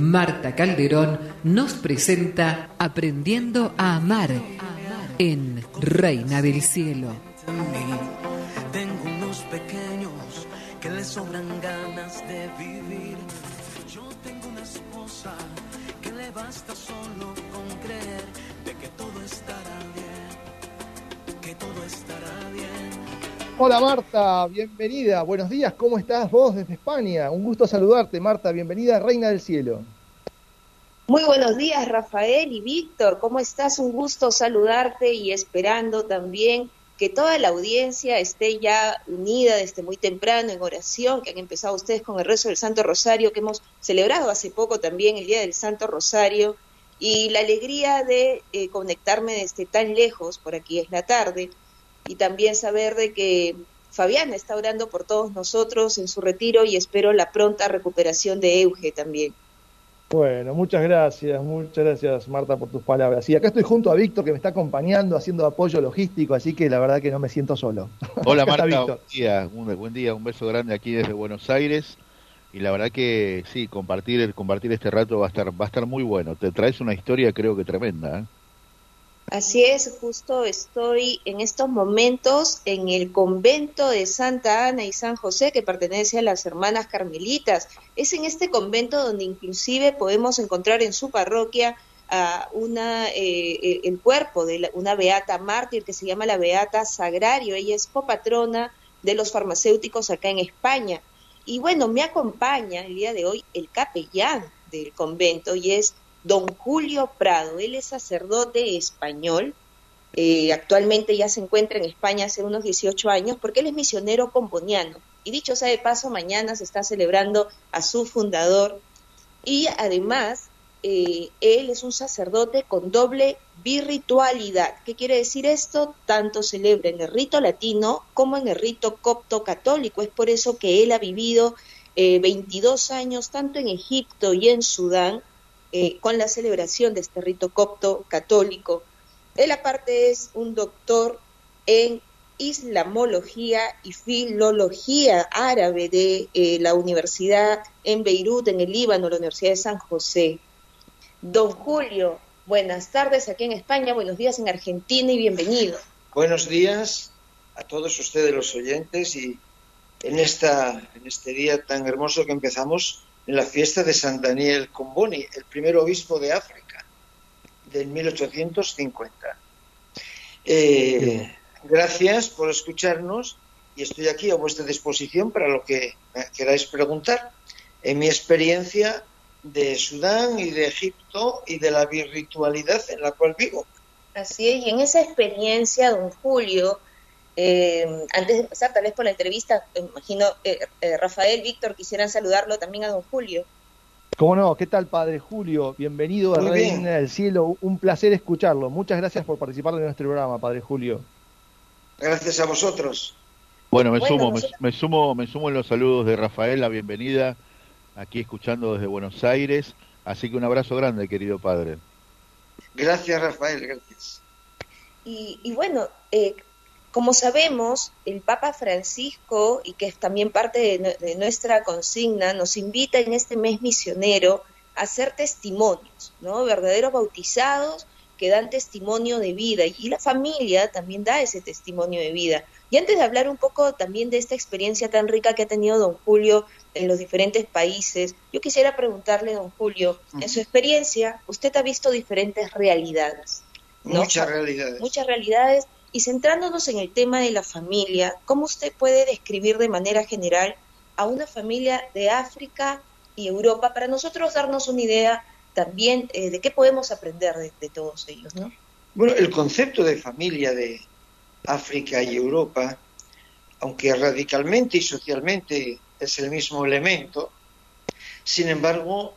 Marta Calderón nos presenta Aprendiendo a Amar en Reina del Cielo. Tengo unos pequeños que le sobran ganas de vivir. Yo tengo una esposa que le basta solo con creer de que todo estará bien. Hola Marta, bienvenida. Buenos días, ¿cómo estás vos desde España? Un gusto saludarte, Marta. Bienvenida, Reina del Cielo. Muy buenos días, Rafael y Víctor. ¿Cómo estás? Un gusto saludarte y esperando también que toda la audiencia esté ya unida desde muy temprano en oración, que han empezado ustedes con el rezo del Santo Rosario, que hemos celebrado hace poco también el Día del Santo Rosario, y la alegría de eh, conectarme desde tan lejos, por aquí es la tarde, y también saber de que Fabiana está orando por todos nosotros en su retiro y espero la pronta recuperación de Euge también. Bueno, muchas gracias, muchas gracias Marta por tus palabras. Y acá estoy junto a Víctor que me está acompañando haciendo apoyo logístico, así que la verdad que no me siento solo. Hola Marta, buen día, un, buen día, un beso grande aquí desde Buenos Aires. Y la verdad que sí, compartir, compartir este rato va a estar, va a estar muy bueno. Te traes una historia creo que tremenda. ¿eh? Así es, justo estoy en estos momentos en el convento de Santa Ana y San José que pertenece a las hermanas carmelitas. Es en este convento donde inclusive podemos encontrar en su parroquia una, eh, el cuerpo de una beata mártir que se llama la beata Sagrario. Ella es copatrona de los farmacéuticos acá en España. Y bueno, me acompaña el día de hoy el capellán del convento y es don Julio Prado. Él es sacerdote español, eh, actualmente ya se encuentra en España hace unos 18 años porque él es misionero pomponiano. Y dicho sea de paso, mañana se está celebrando a su fundador y además eh, él es un sacerdote con doble birritualidad. ¿Qué quiere decir esto? Tanto celebra en el rito latino como en el rito copto católico. Es por eso que él ha vivido 22 eh, años tanto en Egipto y en Sudán eh, con la celebración de este rito copto católico. Él aparte es un doctor en islamología y filología árabe de eh, la Universidad en Beirut, en el Líbano, la Universidad de San José. Don Julio, buenas tardes aquí en España, buenos días en Argentina y bienvenido. Buenos días a todos ustedes los oyentes y en, esta, en este día tan hermoso que empezamos en la fiesta de San Daniel Comboni, el primer obispo de África, del 1850. Eh, gracias por escucharnos y estoy aquí a vuestra disposición para lo que queráis preguntar. En mi experiencia de Sudán y de Egipto y de la virtualidad en la cual vivo. Así es, y en esa experiencia, don Julio, eh, antes de pasar tal vez por la entrevista, imagino eh, eh, Rafael, Víctor, quisieran saludarlo también a don Julio. ¿Cómo no? ¿Qué tal, Padre Julio? Bienvenido a Reina del Cielo. Un placer escucharlo. Muchas gracias por participar de nuestro programa, Padre Julio. Gracias a vosotros. Bueno, me sumo, me, sumo, me sumo en los saludos de Rafael, la bienvenida aquí escuchando desde Buenos Aires. Así que un abrazo grande, querido padre. Gracias, Rafael, gracias. Y, y bueno, eh, como sabemos, el Papa Francisco, y que es también parte de, nuestra consigna, nos invita en este mes misionero a hacer testimonios, ¿no? Verdaderos bautizados que dan testimonio de vida y la familia también da ese testimonio de vida. Y antes de hablar un poco también de esta experiencia tan rica que ha tenido don Julio en los diferentes países, yo quisiera preguntarle, don Julio, en su experiencia, usted ha visto diferentes realidades. Muchas realidades. Muchas realidades y centrándonos en el tema de la familia, ¿cómo usted puede describir de manera general a una familia de África y Europa para nosotros darnos una idea también eh, de qué podemos aprender de, todos ellos? ¿no? Bueno, el concepto de familia de África y Europa, aunque radicalmente y socialmente es el mismo elemento, sin embargo,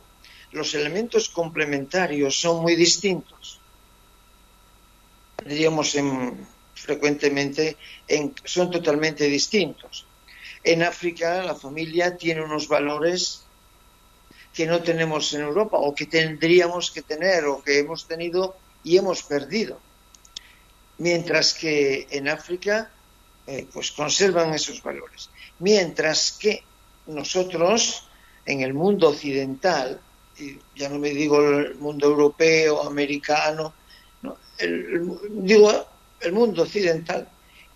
los elementos complementarios son muy distintos. Diríamos, en, frecuentemente son totalmente distintos. En África la familia tiene unos valores que no tenemos en Europa o que tendríamos que tener o que hemos tenido y hemos perdido. Mientras que en África eh, pues conservan esos valores. Mientras que nosotros en el mundo occidental y ya no me digo el mundo europeo, americano, digo el mundo occidental,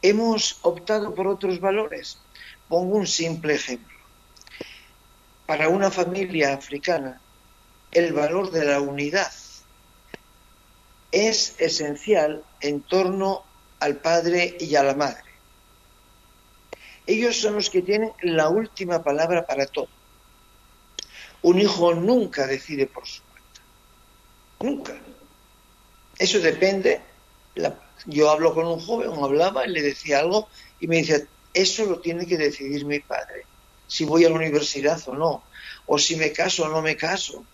hemos optado por otros valores. Pongo un simple ejemplo. Para una familia africana, el valor de la unidad es esencial en torno al padre y a la madre. Ellos son los que tienen la última palabra para todo. Un hijo nunca decide por su cuenta. Nunca. Eso depende. Yo hablo con un joven, hablaba y le decía algo y me decía, eso lo tiene que decidir mi padre. Si voy a la universidad o no. O si me caso o no me caso.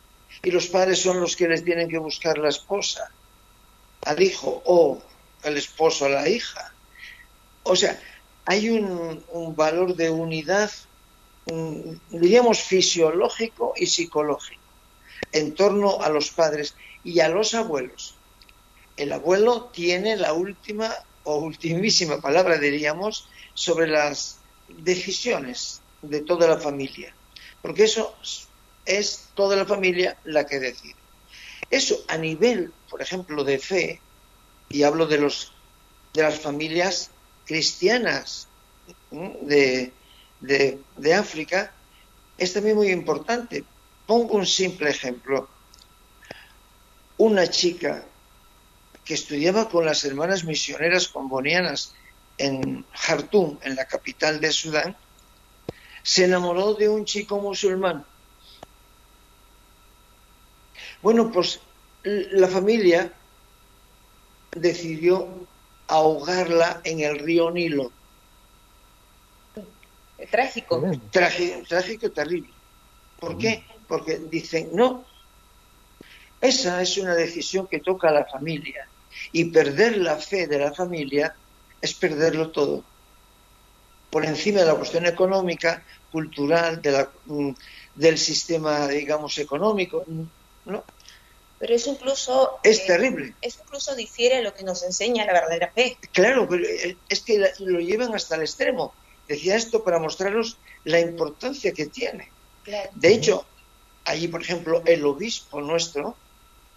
Y los padres son los que les tienen que buscar la esposa al hijo o el esposo a la hija. O sea, hay un, valor de unidad, diríamos, fisiológico y psicológico en torno a los padres y a los abuelos. El abuelo tiene la última o ultimísima palabra, diríamos, sobre las decisiones de toda la familia, porque eso es toda la familia la que decide. Eso a nivel, por ejemplo, de fe, y hablo de los de las familias cristianas de, de, África, es también muy importante. Pongo un simple ejemplo. Una chica que estudiaba con las hermanas misioneras combonianas en Jartum, en la capital de Sudán, se enamoró de un chico musulmán. Bueno, pues la familia decidió ahogarla en el río Nilo. Trágico. Trágico, trágico terrible. ¿Por qué? Porque dicen, no, esa es una decisión que toca a la familia. Y perder la fe de la familia es perderlo todo. Por encima de la cuestión económica, cultural, de la, mm, del sistema, digamos, económico. ¿no? pero eso incluso... Es eh, terrible. Eso incluso difiere lo que nos enseña la verdadera fe. Claro, pero eh, es que lo llevan hasta el extremo. Decía esto para mostraros la importancia que tiene. De hecho, allí, por ejemplo, el obispo nuestro,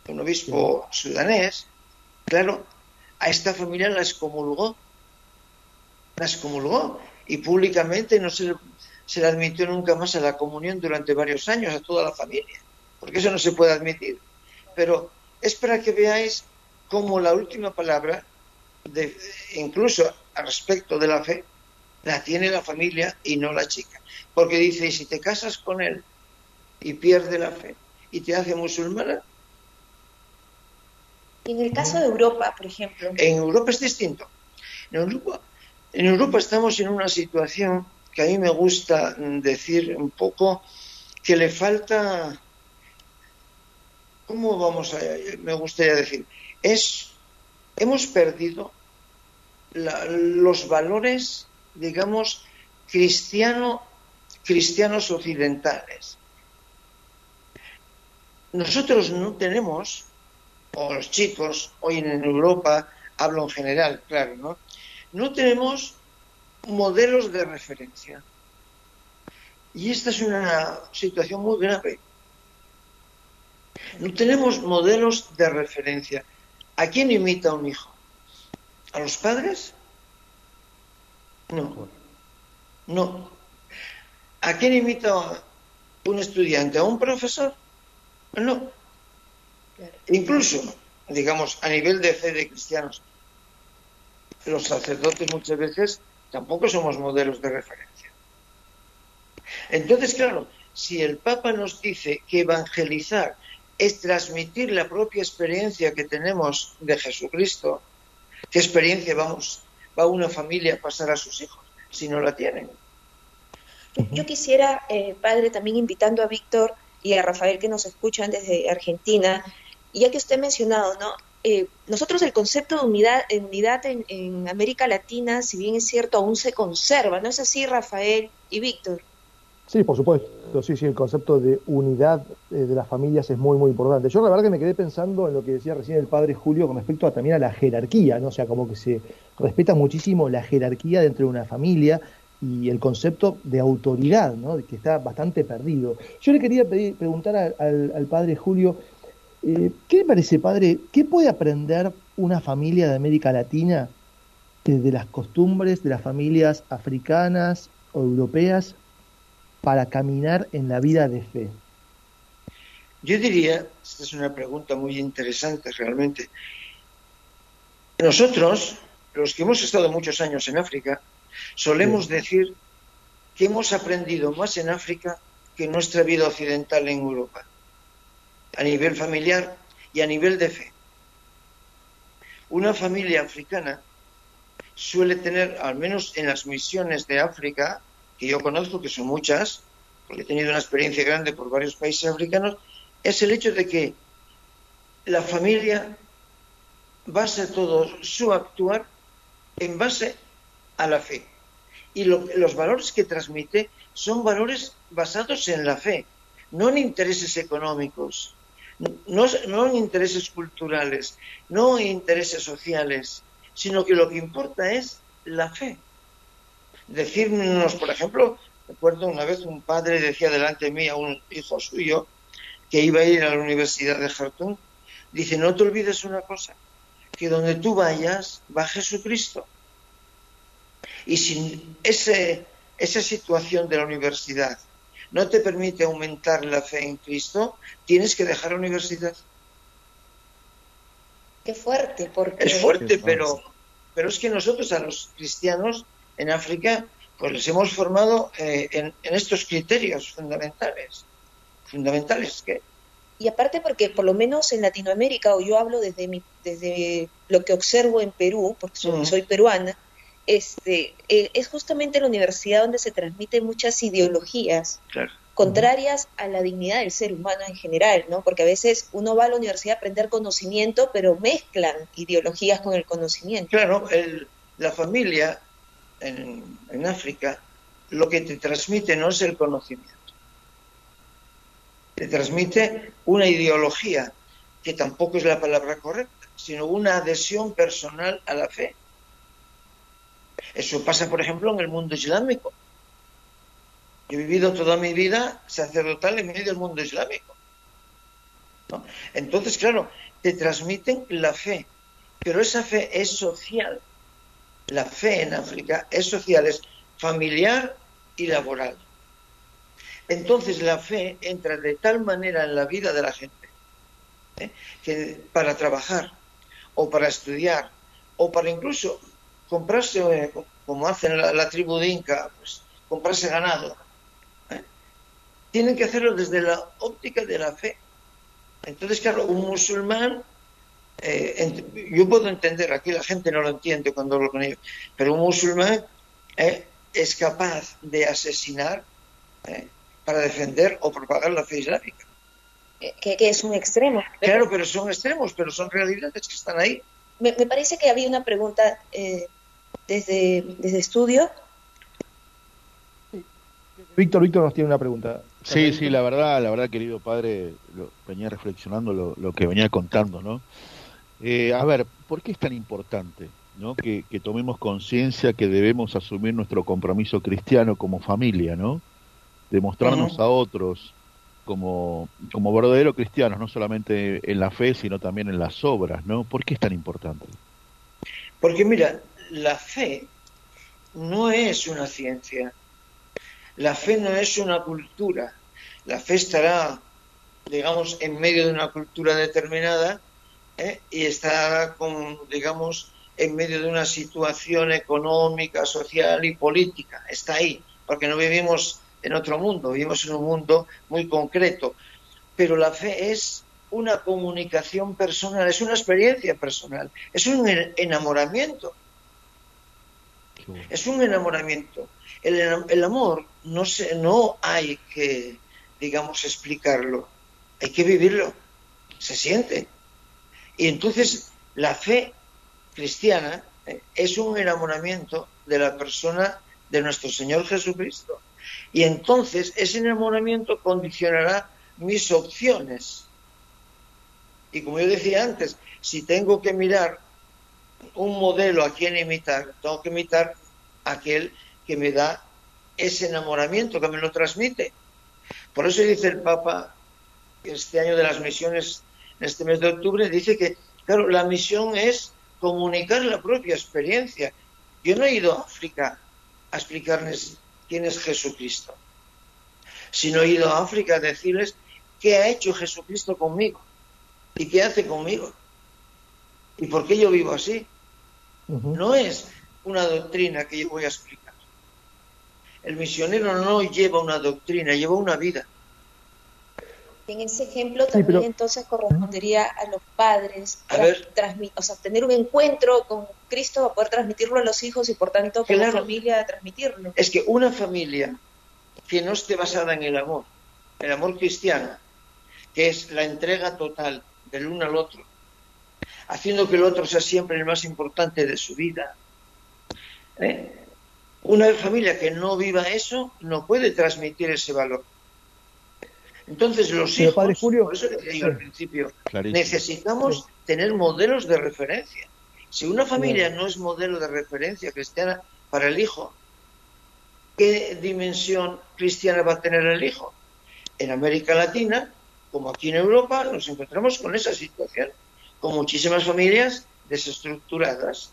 un obispo sudanés, claro, a esta familia la excomulgó. La excomulgó y públicamente no se se le admitió nunca más a la comunión durante varios años a toda la familia, porque eso no se puede admitir pero es para que veáis cómo la última palabra, de, incluso al respecto de la fe, la tiene la familia y no la chica. Porque dice, si te casas con él y pierde la fe y te hace musulmana. Y en el caso de Europa, por ejemplo. En Europa es distinto. En Europa, en Europa estamos en una situación que a mí me gusta decir un poco que le falta ¿cómo vamos a, me gustaría decir? Es, hemos perdido los valores, digamos, cristiano, cristianos occidentales. Nosotros no tenemos, o los chicos, hoy en Europa, hablo en general, claro, ¿no? No tenemos modelos de referencia. Y esta es una situación muy grave no tenemos modelos de referencia. ¿A quién imita un hijo? ¿A los padres? No. No. ¿A quién imita un estudiante? ¿A un profesor? No. Incluso, digamos, a nivel de fe de cristianos, los sacerdotes muchas veces tampoco somos modelos de referencia. Entonces, claro, si el Papa nos dice que evangelizar es transmitir la propia experiencia que tenemos de Jesucristo. ¿Qué experiencia vamos, va una familia a pasar a sus hijos si no la tienen? Yo quisiera, eh, padre, también invitando a Víctor y a Rafael que nos escuchan desde Argentina, y ya que usted ha mencionado, ¿no? Eh, nosotros el concepto de unidad, unidad en, en América Latina, si bien es cierto, aún se conserva, ¿no es así, Rafael y Víctor? Sí, por supuesto, sí, sí, el concepto de unidad eh, de las familias es muy, muy importante. Yo la verdad que me quedé pensando en lo que decía recién el padre Julio con respecto a, también a la jerarquía, ¿no? O sea, como que se respeta muchísimo la jerarquía dentro de una familia y el concepto de autoridad, ¿no? que está bastante perdido. Yo le quería pedir, preguntar al, padre Julio, eh, ¿qué le parece, padre? ¿Qué puede aprender una familia de América Latina de las costumbres de las familias africanas o europeas para caminar en la vida de fe? Yo diría, esta es una pregunta muy interesante realmente, nosotros, los que hemos estado muchos años en África, solemos decir que hemos aprendido más en África que en nuestra vida occidental en Europa, a nivel familiar y a nivel de fe. Una familia africana suele tener, al menos en las misiones de África, que yo conozco, que son muchas, porque he tenido una experiencia grande por varios países africanos, es el hecho de que la familia basa todo su actuar en base a la fe. Y los valores que transmite son valores basados en la fe, no en intereses económicos, no, no intereses culturales, no intereses sociales, sino que lo que importa es la fe. Decirnos, por ejemplo, recuerdo una vez un padre decía delante de mí a un hijo suyo que iba a ir a la Universidad de Jartum, dice, no te olvides una cosa, que donde tú vayas va Jesucristo. Y si ese, esa situación de la universidad no te permite aumentar la fe en Cristo, tienes que dejar la universidad. Qué fuerte, porque... Es fuerte, pero, pero es que nosotros a los cristianos en África pues les hemos formado eh, en, en, estos criterios fundamentales. Fundamentales que y aparte porque por lo menos en Latinoamérica, o yo hablo desde, mi, desde lo que observo en Perú, porque soy, peruana, este, eh, es justamente la universidad donde se transmiten muchas ideologías contrarias a la dignidad del ser humano en general, ¿no? Porque a veces uno va a la universidad a aprender conocimiento, pero mezclan ideologías con el conocimiento. Claro, el, la familia en, en África lo que te transmite no es el conocimiento te transmite una ideología, que tampoco es la palabra correcta, sino una adhesión personal a la fe. Eso pasa, por ejemplo, en el mundo islámico. Yo he vivido toda mi vida sacerdotal en medio del mundo islámico. Entonces, claro, te transmiten la fe, pero esa fe es social. La fe en África es social, es familiar y laboral. Entonces la fe entra de tal manera en la vida de la gente ¿eh? que para trabajar o para estudiar o para incluso comprarse, eh, como hacen la, tribu de Inca, pues, comprarse ganado, ¿eh? tienen que hacerlo desde la óptica de la fe. Entonces, claro, un musulmán, yo puedo entender, aquí la gente no lo entiende cuando hablo con ellos, pero un musulmán es capaz de asesinar para defender o propagar la fe islámica. Que, es un extremo. Claro, pero son extremos, pero son realidades que están ahí. Me, parece que había una pregunta eh, desde, desde estudio. Víctor, Víctor nos tiene una pregunta. Sí, sí, la verdad, la verdad, querido padre, venía reflexionando lo, que venía contando, ¿no? Eh, a ver, ¿por qué es tan importante ¿no? que, que tomemos conciencia que debemos asumir nuestro compromiso cristiano como familia, ¿no? demostrarnos a otros como, como verdaderos cristianos, no solamente en la fe, sino también en las obras, ¿no? ¿Por qué es tan importante? Porque mira, la fe no es una ciencia, la fe no es una cultura, la fe estará, digamos, en medio de una cultura determinada ¿eh? y estará, digamos, en medio de una situación económica, social y política, está ahí, porque no vivimos en otro mundo, vivimos en un mundo muy concreto, pero la fe es una comunicación personal, es una experiencia personal, es un enamoramiento. Es un enamoramiento. El, amor no, se, no hay que, digamos, explicarlo, hay que vivirlo, se siente. Y entonces la fe cristiana eh, es un enamoramiento de la persona de nuestro Señor Jesucristo. Y entonces ese enamoramiento condicionará mis opciones. Y como yo decía antes, si tengo que mirar un modelo a quien imitar, tengo que imitar aquel que me da ese enamoramiento que me lo transmite. Por eso dice el Papa, este año de las misiones, en este mes de octubre, dice que, claro, la misión es comunicar la propia experiencia. Yo no he ido a África a explicarles quién es Jesucristo, sino he ido a África a decirles qué ha hecho Jesucristo conmigo y qué hace conmigo y por qué yo vivo así. No es una doctrina que yo voy a explicar. El misionero no lleva una doctrina, lleva una vida. En ese ejemplo también entonces correspondería a los padres o sea, tener un encuentro con Cristo para poder transmitirlo a los hijos y por tanto que la familia transmitirlo. Es que una familia que no esté basada en el amor, el amor cristiano, que es la entrega total del uno al otro, haciendo que el otro sea siempre el más importante de su vida. ¿eh? Una familia que no viva eso no puede transmitir ese valor. Entonces los hijos, por eso que te al principio, necesitamos tener modelos de referencia. Si una familia no es modelo de referencia cristiana para el hijo, ¿qué dimensión cristiana va a tener el hijo? En América Latina, como aquí en Europa, nos encontramos con esa situación, con muchísimas familias desestructuradas,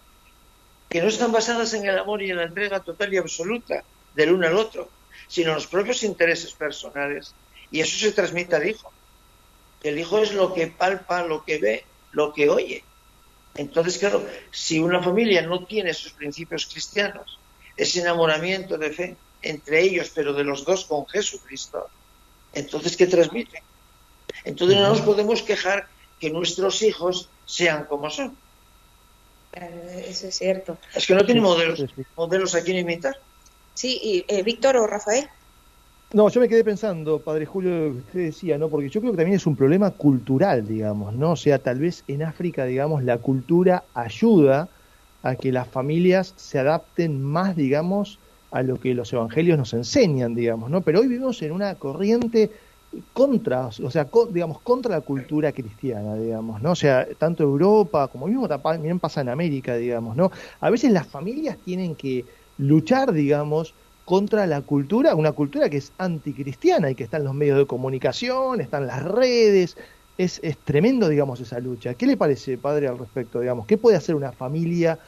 que no están basadas en el amor y en la entrega total y absoluta del uno al otro, sino en los propios intereses personales y eso se transmite al hijo. El hijo es lo que palpa, lo que ve, lo que oye. Entonces, claro, si una familia no tiene esos principios cristianos, ese enamoramiento de fe entre ellos, pero de los dos con Jesucristo, entonces, ¿qué transmite? Entonces no nos podemos quejar que nuestros hijos sean como son. Eso es cierto. Es que no tienen modelos, modelos a quien imitar. Sí, y eh, Víctor o Rafael. No, yo me quedé pensando, padre Julio, lo que usted decía, ¿no? Porque yo creo que también es un problema cultural, digamos, ¿no? O sea, tal vez en África, digamos, la cultura ayuda a que las familias se adapten más, digamos, a lo que los evangelios nos enseñan, digamos, ¿no? Pero hoy vivimos en una corriente contra, o sea, digamos, contra la cultura cristiana, digamos, ¿no? O sea, tanto Europa como mismo también pasa en América, digamos, ¿no? A veces las familias tienen que luchar, digamos, contra la cultura, una cultura que es anticristiana y que está en los medios de comunicación, está en las redes, es, es tremendo, digamos, esa lucha. ¿Qué le parece, padre, al respecto, digamos? ¿Qué puede hacer una familia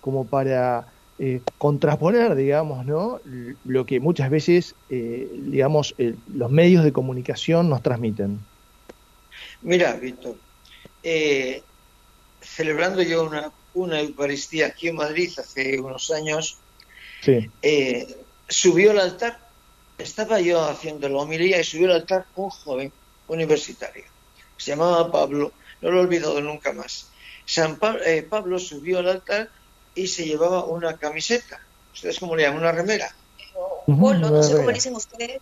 como para eh, contraponer, digamos, ¿no? lo que muchas veces, eh, digamos, los medios de comunicación nos transmiten? Mira, Víctor, eh, celebrando yo una, una Eucaristía aquí en Madrid hace unos años, sí subió al altar, estaba yo haciendo la homilía y subió al altar un joven universitario. Se llamaba Pablo, no lo he olvidado nunca más. San eh, Pablo subió al altar y se llevaba una camiseta. ¿Ustedes cómo le llaman? ¿Una remera? no sé cómo le dicen ustedes.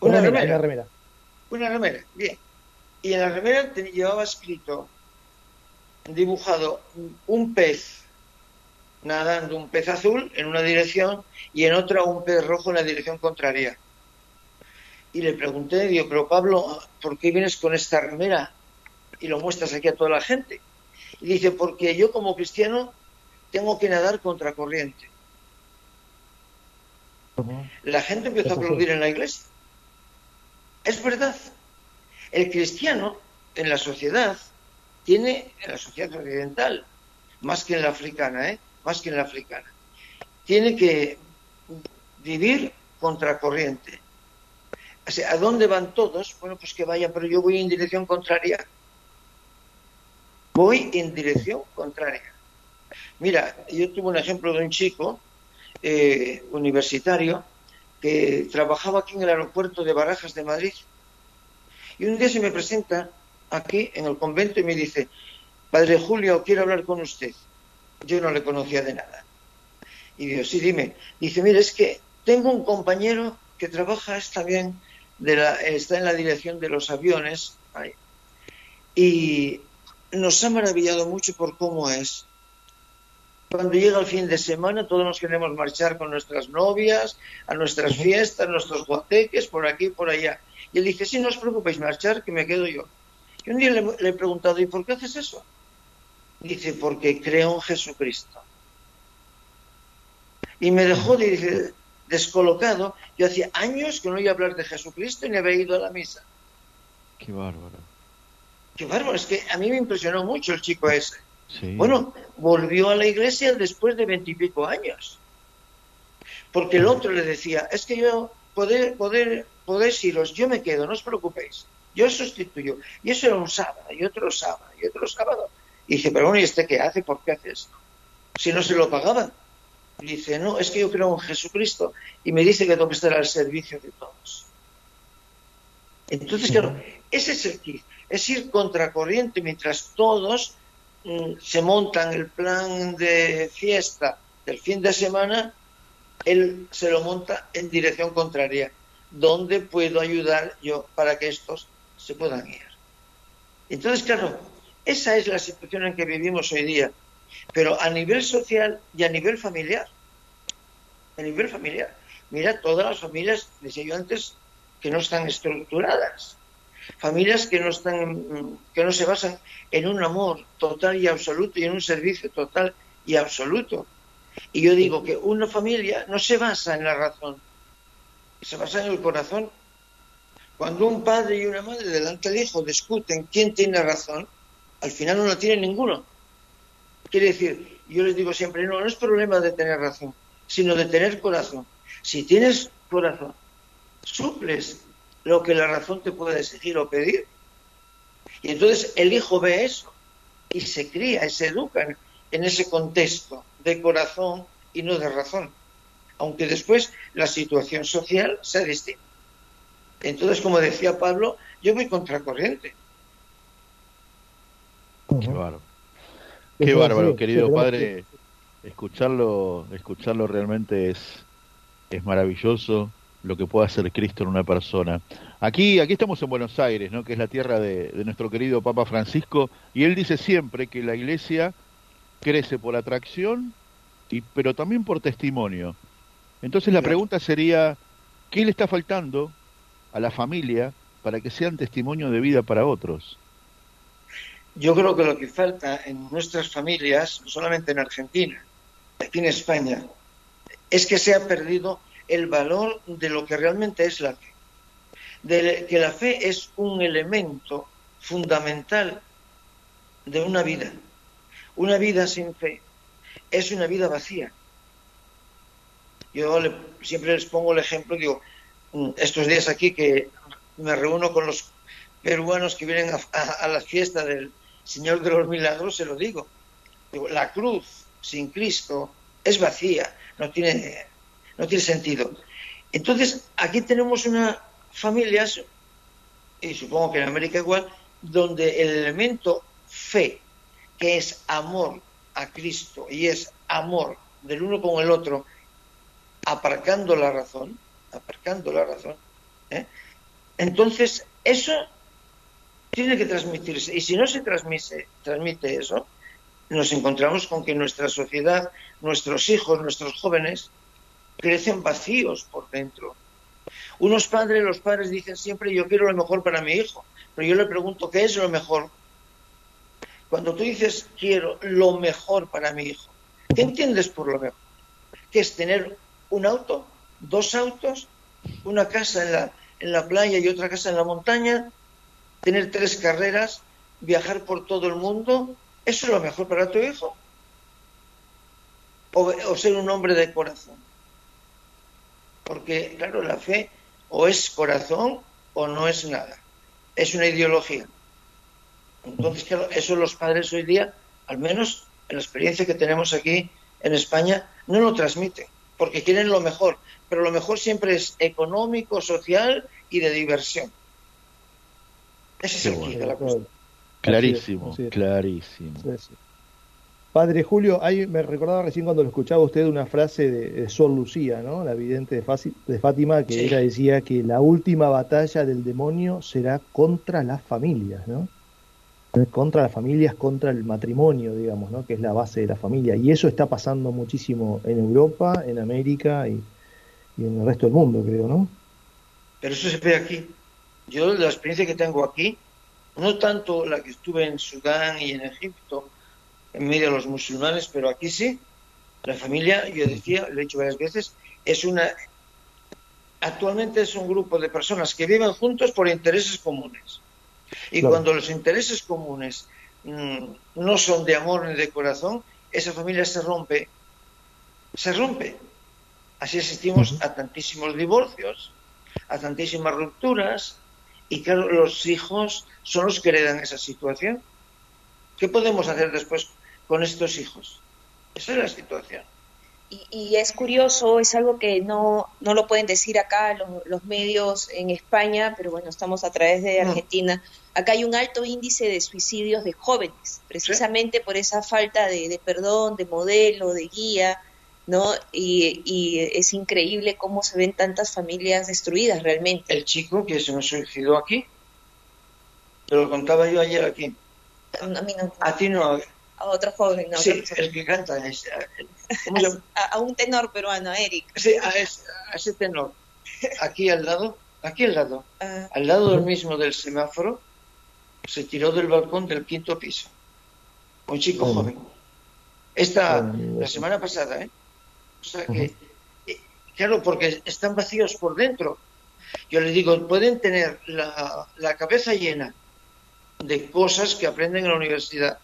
Una, remera, una remera. Una remera, bien. Y en la remera llevaba escrito, dibujado, un pez nadando un pez azul en una dirección y en otra un pez rojo en la dirección contraria. Y le pregunté, digo, pero Pablo, ¿por qué vienes con esta remera y lo muestras aquí a toda la gente? Y dice, porque yo como cristiano tengo que nadar contra corriente. La gente empezó a aplaudir en la iglesia. Es verdad. El cristiano en la sociedad tiene, en la sociedad occidental, más que en la africana, ¿eh? más que en la africana. Tiene que vivir contracorriente. O sea, ¿a dónde van todos? Bueno, pues que vayan, pero yo voy en dirección contraria. Voy en dirección contraria. Mira, yo tuve un ejemplo de un chico eh, universitario que trabajaba aquí en el aeropuerto de Barajas de Madrid. Y un día se me presenta aquí en el convento y me dice, Padre Julio, quiero hablar con usted yo no le conocía de nada. Y digo, sí, dime. Dice, mire, es que tengo un compañero que trabaja también, de la, está en la dirección de los aviones, y nos ha maravillado mucho por cómo es. Cuando llega el fin de semana, todos nos queremos marchar con nuestras novias, a nuestras fiestas, nuestros guateques, por aquí, por allá. Y él dice, sí, no os preocupéis, marchar, que me quedo yo. Y un día le, le he preguntado, ¿y por qué haces eso? Dice, porque creo en Jesucristo. Y me dejó de, descolocado. Yo hacía años que no iba a hablar de Jesucristo y ni había ido a la misa. Qué bárbaro. Qué bárbaro, es que a mí me impresionó mucho el chico ese. Bueno, volvió a la iglesia después de veintipico años. Porque el otro le decía, es que yo poder, poder, podéis iros, yo me quedo, no os preocupéis, yo sustituyo. Y eso era un sábado, y otro sábado, y otro sábado. Y dice, pero bueno, ¿y este qué hace? ¿Por qué hace esto? Si no se lo pagaban. Y dice, no, es que yo creo en Jesucristo y me dice que tengo que estar al servicio de todos. Entonces, claro, ese es el kit, es ir contracorriente mientras todos se montan el plan de fiesta del fin de semana, él se lo monta en dirección contraria. ¿Dónde puedo ayudar yo para que estos se puedan ir? Entonces, claro, esa es la situación en que vivimos hoy día, pero a nivel social y a nivel familiar. A nivel familiar. Mira, todas las familias, decía yo antes, que no están estructuradas. Familias que no, están, que no se basan en un amor total y absoluto y en un servicio total y absoluto. Y yo digo que una familia no se basa en la razón, se basa en el corazón. Cuando un padre y una madre delante del hijo discuten quién tiene razón, al final no la tiene ninguno. Quiere decir, yo les digo siempre, no, no es problema de tener razón, sino de tener corazón. Si tienes corazón, suples lo que la razón te puede exigir o pedir. Y entonces el hijo ve eso y se cría y se educa en ese contexto de corazón y no de razón, aunque después la situación social sea distinta. Entonces, como decía Pablo, yo voy contracorriente. Qué bárbaro. Qué bárbaro, querido padre. Escucharlo, escucharlo realmente es, es maravilloso lo que puede hacer Cristo en una persona. Aquí, aquí estamos en Buenos Aires, ¿no? que es la tierra de, nuestro querido Papa Francisco, y él dice siempre que la iglesia crece por atracción, y, pero también por testimonio. Entonces la pregunta sería, ¿qué le está faltando a la familia para que sean testimonio de vida para otros? Yo creo que lo que falta en nuestras familias, no solamente en Argentina, aquí en España, es que se ha perdido el valor de lo que realmente es la fe. De que la fe es un elemento fundamental de una vida. Una vida sin fe es una vida vacía. Yo siempre les pongo el ejemplo, digo, mm, estos días aquí que me reúno con los peruanos que vienen a la fiesta del, Señor de los Milagros, se lo digo. La cruz sin Cristo es vacía, no tiene, no tiene sentido. Entonces, aquí tenemos una familias, y supongo que en América igual, donde el elemento fe, que es amor a Cristo y es amor del uno con el otro, aparcando la razón, aparcando la razón, ¿eh? entonces eso tiene que transmitirse. Y si no se transmite, transmite eso, nos encontramos con que nuestra sociedad, nuestros hijos, nuestros jóvenes, crecen vacíos por dentro. Unos padres, los padres dicen siempre yo quiero lo mejor para mi hijo, pero yo le pregunto, ¿qué es lo mejor? Cuando tú dices quiero lo mejor para mi hijo, ¿qué entiendes por lo mejor? ¿Qué es tener un auto, dos autos, una casa en la, en la playa y otra casa en la montaña, tener tres carreras, viajar por todo el mundo, ¿eso es lo mejor para tu hijo? O, ser un hombre de corazón. Porque, claro, la fe o es corazón o no es nada. Es una ideología. Entonces, claro, eso los padres hoy día, al menos en la experiencia que tenemos aquí en España, no lo transmiten, porque quieren lo mejor, pero lo mejor siempre es económico, social y de diversión. Ese es el la Clarísimo, clarísimo. Padre Julio, ahí me recordaba recién cuando lo escuchaba usted una frase de, Sol Lucía, ¿no? la vidente de, Fátima, que ella decía que la última batalla del demonio será contra las familias, ¿no? Contra las familias, contra el matrimonio, digamos, ¿no? Que es la base de la familia. Y eso está pasando muchísimo en Europa, en América y, y en el resto del mundo, creo, ¿no? Pero eso se ve aquí. Yo la experiencia que tengo aquí, no tanto la que estuve en Sudán y en Egipto, en medio de los musulmanes, pero aquí sí, la familia, yo decía, lo he dicho varias veces, es una actualmente es un grupo de personas que viven juntos por intereses comunes. Y Claro. cuando los intereses comunes mm, no son de amor ni de corazón, esa familia se rompe. Se rompe. Así asistimos a tantísimos divorcios, a tantísimas rupturas, y claro, los hijos son los que heredan esa situación. ¿Qué podemos hacer después con estos hijos? Esa es la situación. Y, y es curioso, es algo que no, no lo pueden decir acá los, los medios en España, pero bueno, estamos a través de. Argentina. Acá hay un alto índice de suicidios de jóvenes, precisamente por esa falta de, de perdón, de modelo, de guía, ¿no? Y, y es increíble cómo se ven tantas familias destruidas realmente. El chico que se me suicidó aquí, te lo contaba yo ayer aquí. A mí no, A ti no, a otro joven, no, sí, el que canta es, ¿cómo se llama? a, a un tenor peruano, Eric. Sí, a ese, a ese tenor. Aquí al lado, aquí al lado, Ah, al lado del mismo del semáforo, se tiró del balcón del quinto piso. Un chico Bueno. joven. Esta, Bueno, la semana pasada, ¿eh? O sea que, eh, claro, porque están vacíos por dentro. Yo les digo, pueden tener la, la cabeza llena de cosas que aprenden en la universidad.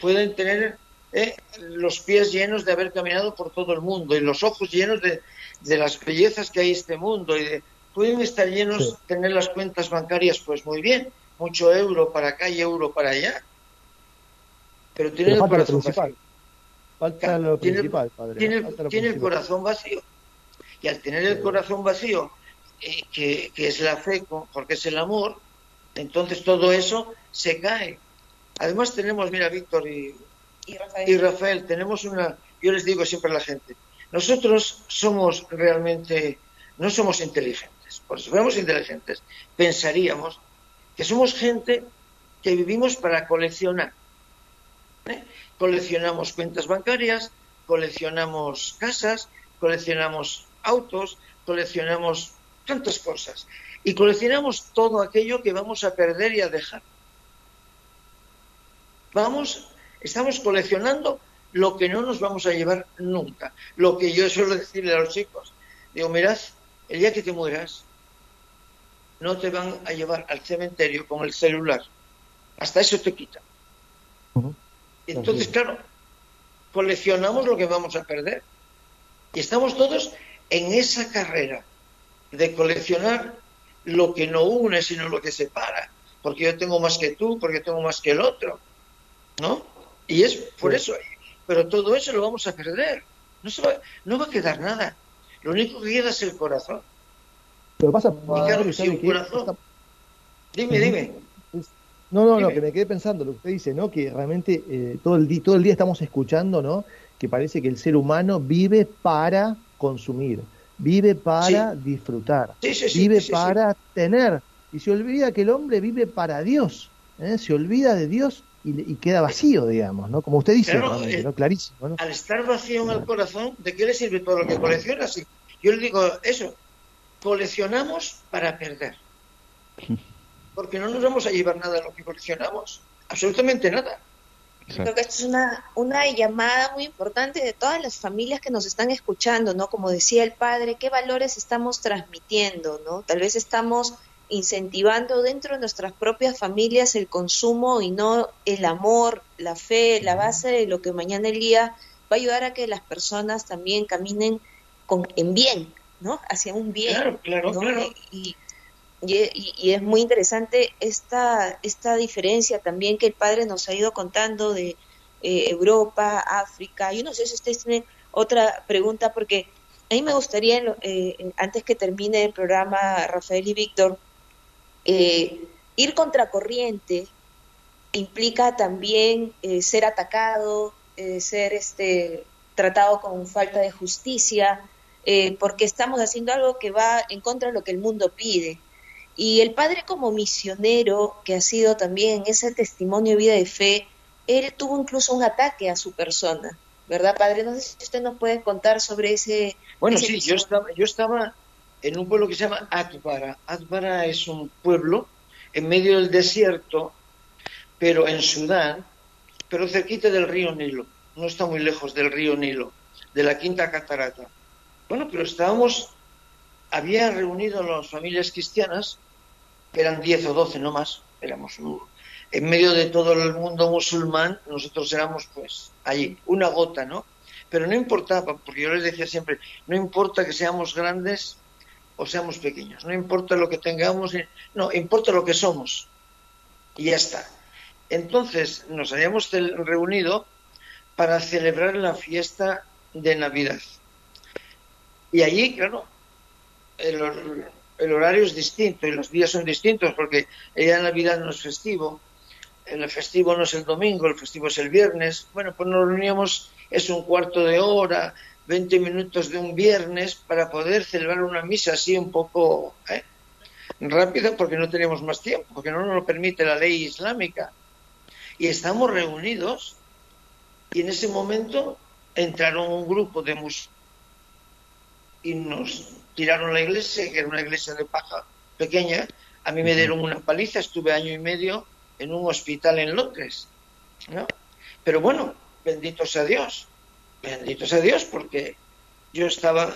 Pueden tener eh, los pies llenos de haber caminado por todo el mundo y los ojos llenos de, de las bellezas que hay en este mundo. Y de- pueden estar llenos, Sí. tener las cuentas bancarias, pues muy bien, mucho euro para acá y euro para allá. Pero tienen Pero el corazón principal. vacío. Falta lo Tiene- principal, padre. Tiene, falta lo tiene el corazón vacío. Y al tener el corazón vacío, eh, que, que es la fe, porque es el amor, entonces todo eso se cae. Además tenemos, mira, Víctor y, y Rafael. y Rafael, tenemos una, yo les digo siempre a la gente, nosotros somos realmente, no somos inteligentes, por si fuéramos inteligentes, pensaríamos que somos gente que vivimos para coleccionar. ¿eh? Coleccionamos cuentas bancarias, coleccionamos casas, coleccionamos autos, coleccionamos tantas cosas. Y coleccionamos todo aquello que vamos a perder y a dejar. Vamos, estamos coleccionando lo que no nos vamos a llevar nunca. Lo que yo suelo decirle a los chicos. Digo, mirad, el día que te mueras, no te van a llevar al cementerio con el celular. Hasta eso te quita. Ujú. Entonces, claro, coleccionamos lo que vamos a perder. Y estamos todos en esa carrera de coleccionar lo que no une, sino lo que separa. Porque yo tengo más que tú, porque tengo más que el otro. ¿No? Y es por eso. Pero todo eso lo vamos a perder. No, se va, no va a quedar nada. Lo único que queda es el corazón. Que pasa, claro, si ¿sabe un corazón- Dime, dime. No, no, no, que me quedé pensando lo que usted dice, ¿no? Que realmente eh, todo, el día, todo el día estamos escuchando, ¿no? Que parece que el ser humano vive para consumir, vive para disfrutar, Sí, sí, sí, vive para tener. Y se olvida que el hombre vive para Dios, ¿eh? se olvida de Dios y, queda vacío, digamos, ¿no? Como usted dice, Claro, eh, ¿no? Clarísimo, ¿no? al estar vacío en el corazón, ¿de qué le sirve todo lo que coleccionas? Y Yo le digo eso, coleccionamos para perder. Porque no nos vamos a llevar nada de lo que coleccionamos, absolutamente nada. Creo que esto es una, una llamada muy importante de todas las familias que nos están escuchando, ¿no? Como decía el padre, ¿qué valores estamos transmitiendo, ¿no? Tal vez estamos incentivando dentro de nuestras propias familias el consumo y no el amor, la fe, la base de lo que mañana el día va a ayudar a que las personas también caminen con, en bien, ¿no? Hacia un bien. Claro, claro, ¿no? claro. Y, y, y- y es muy interesante esta, esta diferencia también que el padre nos ha ido contando de eh, Europa, África. Yo no sé si ustedes tienen otra pregunta, porque a mí me gustaría, eh, antes que termine el programa, Rafael y Víctor, eh, ir contracorriente implica también eh, ser atacado, eh, ser este, tratado con falta de justicia, eh, porque estamos haciendo algo que va en contra de lo que el mundo pide. Y el padre como misionero, que ha sido también ese testimonio de vida de fe, él tuvo incluso un ataque a su persona, ¿verdad, padre? No sé si usted nos puede contar sobre ese... Bueno, ese sí, yo estaba, yo estaba en un pueblo que se llama Atbara. Atbara es un pueblo en medio del desierto, pero en Sudán, pero cerquita del río Nilo. No está muy lejos del río Nilo, de la quinta catarata. Bueno, pero estábamos había reunido las familias cristianas, eran 10 o 12 no más, éramos en medio de todo el mundo musulmán, nosotros éramos pues allí, una gota, ¿no? Pero no importaba, porque yo les decía siempre, no importa que seamos grandes o seamos pequeños, no importa lo que tengamos, no, importa lo que somos. Y ya está. Entonces nos habíamos reunido para celebrar la fiesta de Navidad. Y allí, claro, el, el horario es distinto y los días son distintos porque ya Navidad no es festivo, el festivo no es el domingo, el festivo es el viernes. Bueno, pues nos reuníamos, es un cuarto de hora, 20 minutos de un viernes para poder celebrar una misa así un poco ¿eh? rápida porque no tenemos más tiempo, porque no nos lo permite la ley islámica. Y estamos reunidos y en ese momento entraron un grupo de musulmanes y nos tiraron la iglesia, que era una iglesia de paja pequeña. A mí me dieron una paliza, estuve año y medio en un hospital en Londres. ¿no? Pero bueno, bendito sea Dios, bendito sea Dios, porque yo estaba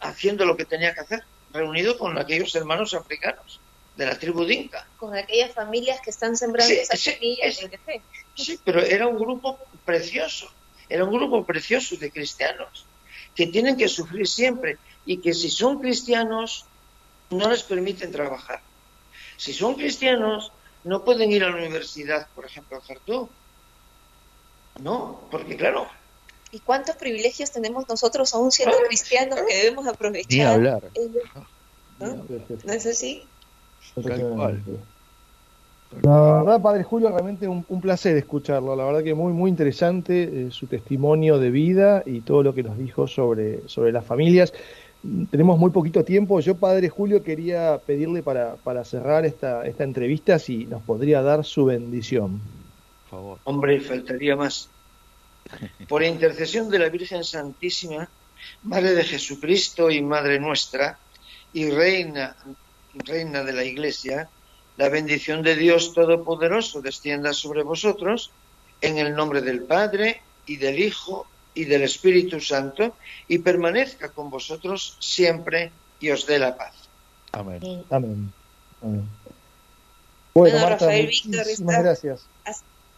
haciendo lo que tenía que hacer, reunido con aquellos hermanos africanos de la tribu Dinka. Con aquellas familias que están sembrando esas semillas de fe. Sí, pero era un grupo precioso, era un grupo precioso de cristianos que tienen que sufrir siempre y que si son cristianos no les permiten trabajar. Si son cristianos no pueden ir a la universidad, por ejemplo, a Jartum. No, porque claro. ¿Y cuántos privilegios tenemos nosotros aún siendo cristianos que debemos aprovechar? Ni hablar. ¿No? ¿No es así? La verdad, Padre Julio, realmente un, placer escucharlo. La verdad que muy, muy interesante eh, su testimonio de vida y todo lo que nos dijo sobre, sobre las familias. Tenemos muy poquito tiempo. Yo, Padre Julio, quería pedirle para, para cerrar esta, esta entrevista si nos podría dar su bendición. Por favor. Hombre, faltaría más. Por intercesión de la Virgen Santísima, Madre de Jesucristo y Madre nuestra, y Reina, Reina de la Iglesia, la bendición de Dios Todopoderoso descienda sobre vosotros, en el nombre del Padre, y del Hijo, y del Espíritu Santo y permanezca con vosotros siempre y os dé la paz. Amén. Amén. Bueno, Rafael Víctor, gracias.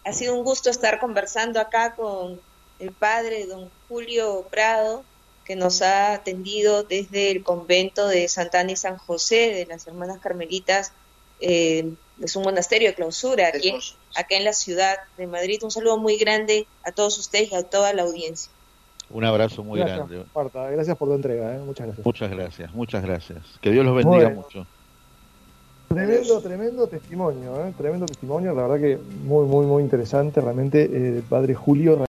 Ha, sido un gusto estar conversando acá con el padre don Julio Prado, que nos ha atendido desde el convento de Santana y San José, de las hermanas carmelitas. Eh, es un monasterio de clausura aquí, acá en la ciudad de Madrid. Un saludo muy grande a todos ustedes y a toda la audiencia. Un abrazo muy grande. Marta, gracias por tu entrega, ¿eh? muchas gracias. Muchas gracias, muchas gracias. Que Dios los bendiga mucho. Tremendo, tremendo testimonio, ¿eh? tremendo testimonio, la verdad que muy, muy, muy interesante, realmente, eh, Padre Julio.